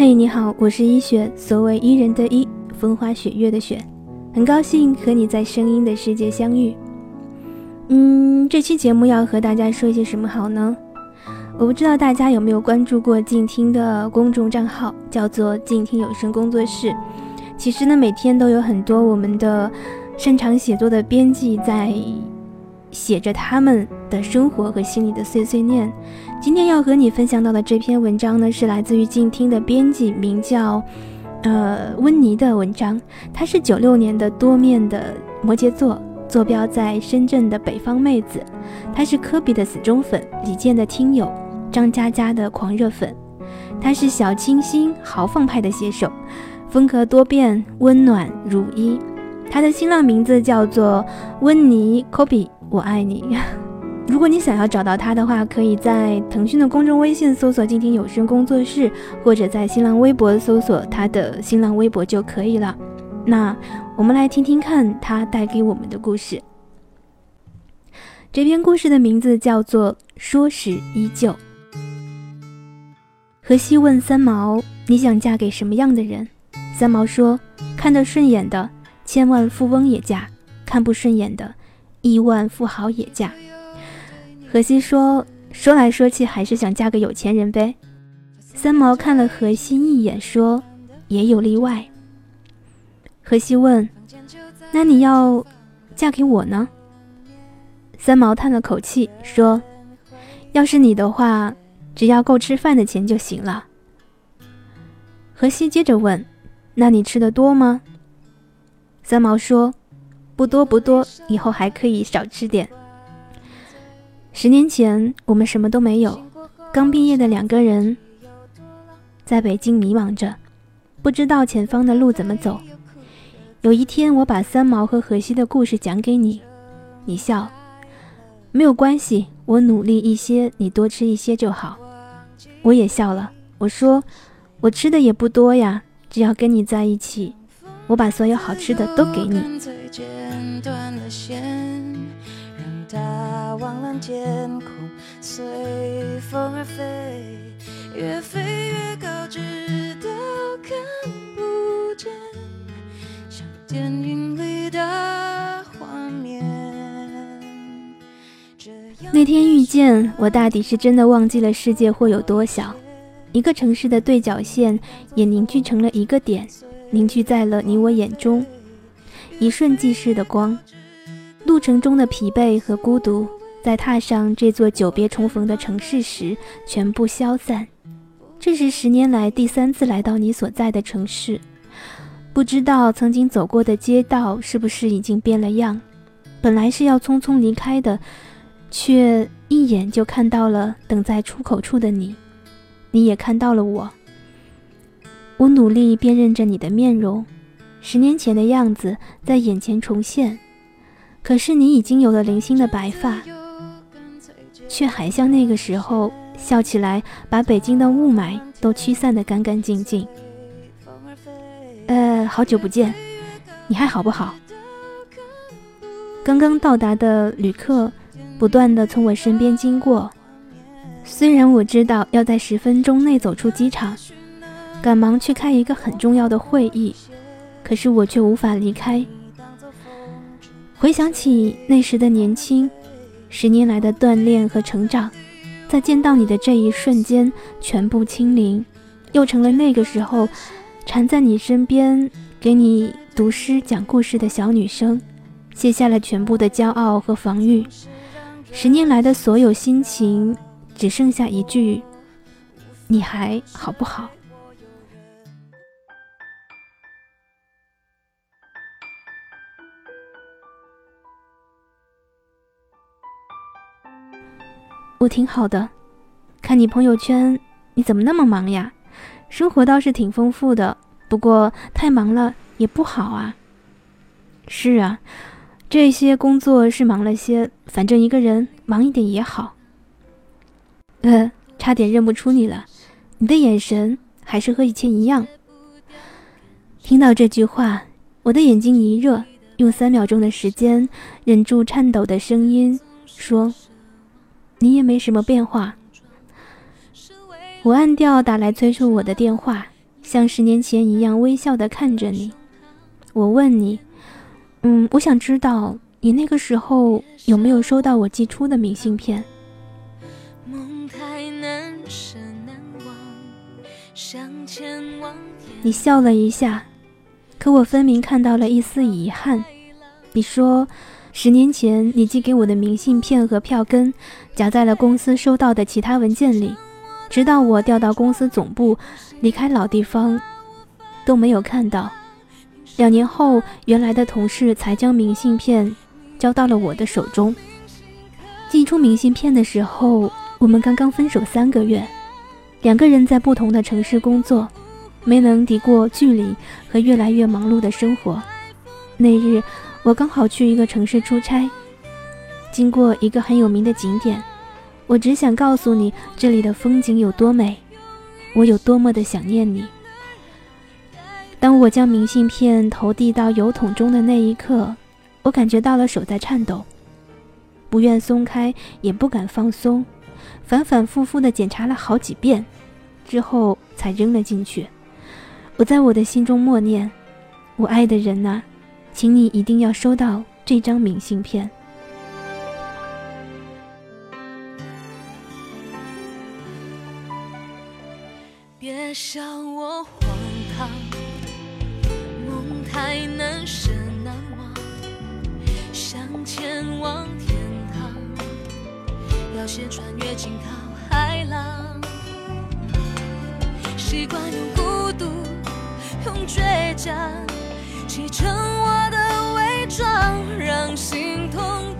嘿，你好，我是一雪，所谓伊人的伊，风花雪月的雪，很高兴和你在声音的世界相遇。嗯，这期节目要和大家说一些什么好呢？我不知道大家有没有关注过静听的公众账号，叫做静听有声工作室。其实呢，每天都有很多我们的擅长写作的编辑在写着他们的生活和心里的碎碎念。今天要和你分享到的这篇文章呢，是来自于静听的编辑，名叫呃温妮的文章。她是九六年的多面的摩羯座。坐标在深圳的北方妹子，她是科比的死忠粉，李健的听友，张嘉佳的狂热粉。她是小清新豪放派的写手，风格多变，温暖如一。她的新浪名字叫做温妮科比，我爱你。如果你想要找到他的话，可以在腾讯的公众微信搜索“静听有声工作室”，或者在新浪微博搜索他的新浪微博就可以了。那我们来听听看他带给我们的故事。这篇故事的名字叫做《说时依旧》。荷西问三毛：“你想嫁给什么样的人？”三毛说：“看得顺眼的，千万富翁也嫁；看不顺眼的，亿万富豪也嫁。”荷西说：“说来说去，还是想嫁个有钱人呗。”三毛看了荷西一眼，说：“也有例外。”荷西问：“那你要嫁给我呢？”三毛叹了口气说：“要是你的话，只要够吃饭的钱就行了。”荷西接着问：“那你吃的多吗？”三毛说：“不多不多，以后还可以少吃点。”十年前，我们什么都没有，刚毕业的两个人，在北京迷茫着，不知道前方的路怎么走。有一天，我把三毛和荷西的故事讲给你，你笑，没有关系，我努力一些，你多吃一些就好。我也笑了，我说，我吃的也不多呀，只要跟你在一起，我把所有好吃的都给你。断了线，让它望蓝天空随风而飞越飞越高，直到看不见。像电影里的画面。那天遇见我，大抵是真的忘记了世界会有多小，一个城市的对角线也凝聚成了一个点，凝聚在了你我眼中，一瞬即逝的光。路程中的疲惫和孤独，在踏上这座久别重逢的城市时，全部消散。这是十年来第三次来到你所在的城市。不知道曾经走过的街道是不是已经变了样？本来是要匆匆离开的，却一眼就看到了等在出口处的你。你也看到了我。我努力辨认着你的面容，十年前的样子在眼前重现。可是你已经有了零星的白发，却还像那个时候笑起来，把北京的雾霾都驱散得干干净净。呃，好久不见，你还好不好？刚刚到达的旅客不断的从我身边经过，虽然我知道要在十分钟内走出机场，赶忙去开一个很重要的会议，可是我却无法离开。回想起那时的年轻，十年来的锻炼和成长，在见到你的这一瞬间，全部清零，又成了那个时候。缠在你身边，给你读诗讲故事的小女生，卸下了全部的骄傲和防御，十年来的所有心情，只剩下一句：你还好不好？我挺好的，看你朋友圈，你怎么那么忙呀？生活倒是挺丰富的，不过太忙了也不好啊。是啊，这些工作是忙了些，反正一个人忙一点也好。呃，差点认不出你了，你的眼神还是和以前一样。听到这句话，我的眼睛一热，用三秒钟的时间忍住颤抖的声音说：“你也没什么变化。”我按掉打来催促我的电话，像十年前一样微笑的看着你。我问你，嗯，我想知道你那个时候有没有收到我寄出的明信片？你笑了一下，可我分明看到了一丝遗憾。你说，十年前你寄给我的明信片和票根，夹在了公司收到的其他文件里，直到我调到公司总部，离开老地方，都没有看到。两年后，原来的同事才将明信片交到了我的手中。寄出明信片的时候，我们刚刚分手三个月，两个人在不同的城市工作，没能敌过距离和越来越忙碌的生活。那日，我刚好去一个城市出差，经过一个很有名的景点，我只想告诉你这里的风景有多美，我有多么的想念你。当我将明信片投递到邮筒中的那一刻，我感觉到了手在颤抖，不愿松开，也不敢放松，反反复复地检查了好几遍，之后才扔了进去。我在我的心中默念：“我爱的人呐，请你一定要收到这张明信片。”别笑我荒唐。梦太难舍难忘，想前往天堂，要先穿越惊涛骇浪。习惯用孤独，用倔强，你成我的伪装，让心痛。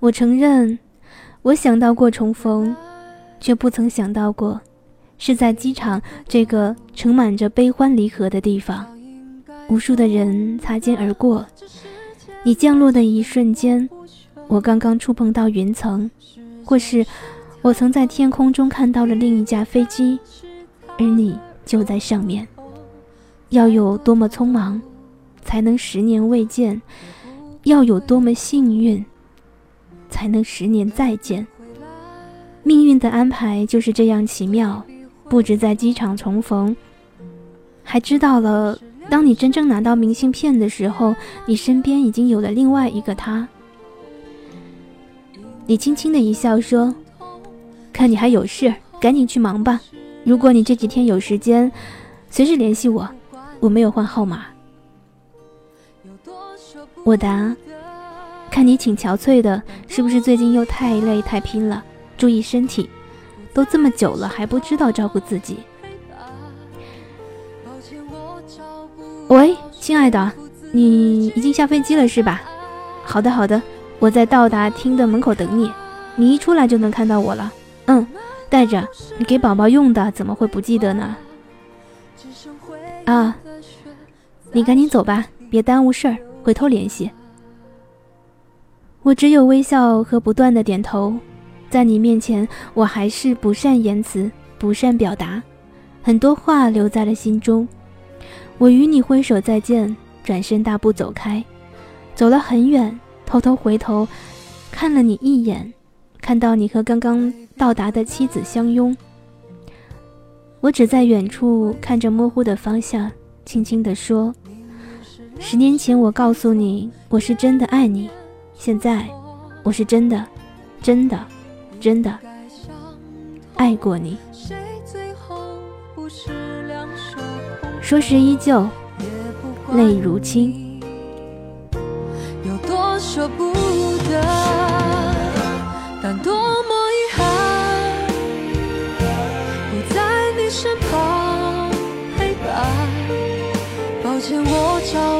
我承认，我想到过重逢，却不曾想到过，是在机场这个盛满着悲欢离合的地方。无数的人擦肩而过，你降落的一瞬间，我刚刚触碰到云层，或是我曾在天空中看到了另一架飞机，而你就在上面。要有多么匆忙，才能十年未见？要有多么幸运？才能十年再见。命运的安排就是这样奇妙，不止在机场重逢，还知道了，当你真正拿到明信片的时候，你身边已经有了另外一个他。你轻轻的一笑说：“看你还有事，赶紧去忙吧。如果你这几天有时间，随时联系我。我没有换号码，我答：“看你挺憔悴的，是不是最近又太累太拼了？注意身体，都这么久了还不知道照顾自己。”喂，亲爱的，你已经下飞机了是吧？好的好的，我在到达厅的门口等你，你一出来就能看到我了。嗯，带着，你给宝宝用的，怎么会不记得呢？啊，你赶紧走吧，别耽误事儿，回头联系。我只有微笑和不断的点头，在你面前，我还是不善言辞，不善表达，很多话留在了心中。我与你挥手再见，转身大步走开，走了很远，偷偷回头看了你一眼，看到你和刚刚到达的妻子相拥。我只在远处看着模糊的方向，轻轻地说：“十年前我告诉你，我是真的爱你，现在我是真的，真的，真的爱过你。”说时依旧，泪如倾。有多舍不得，但多么遗憾，不在你身旁陪伴。抱歉，我找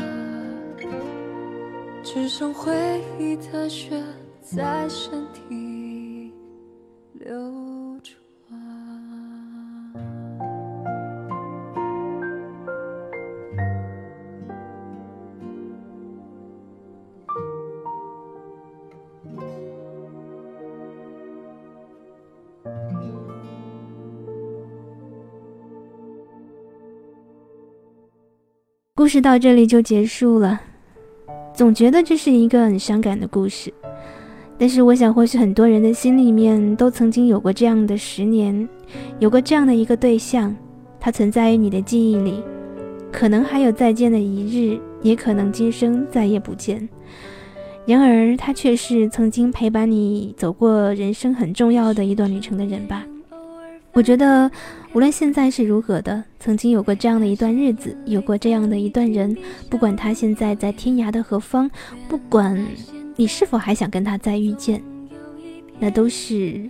只剩回忆的血在身体流转。故事到这里就结束了，总觉得这是一个很伤感的故事。但是我想，或许很多人的心里面都曾经有过这样的十年，有过这样的一个对象，他存在于你的记忆里，可能还有再见的一日，也可能今生再也不见。然而，他却是曾经陪伴你走过人生很重要的一段旅程的人吧。我觉得，无论现在是如何的，曾经有过这样的一段日子，有过这样的一段人，不管他现在在天涯的何方，不管你是否还想跟他再遇见，那都是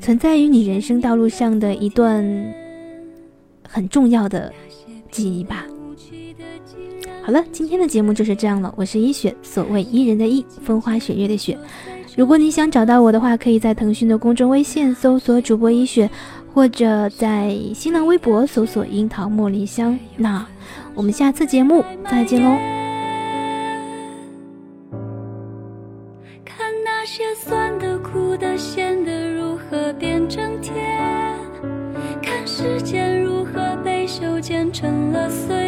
存在于你人生道路上的一段很重要的记忆吧。好了，今天的节目就是这样了。我是一雪，所谓伊人的伊，风花雪月的雪。如果你想找到我的话，可以在腾讯的公众微信搜索主播一雪，或者在新浪微博搜索樱桃茉莉香。那我们下次节目再见喽！看那些酸的、苦的、咸的如何变成甜，看时间如何被修剪成了碎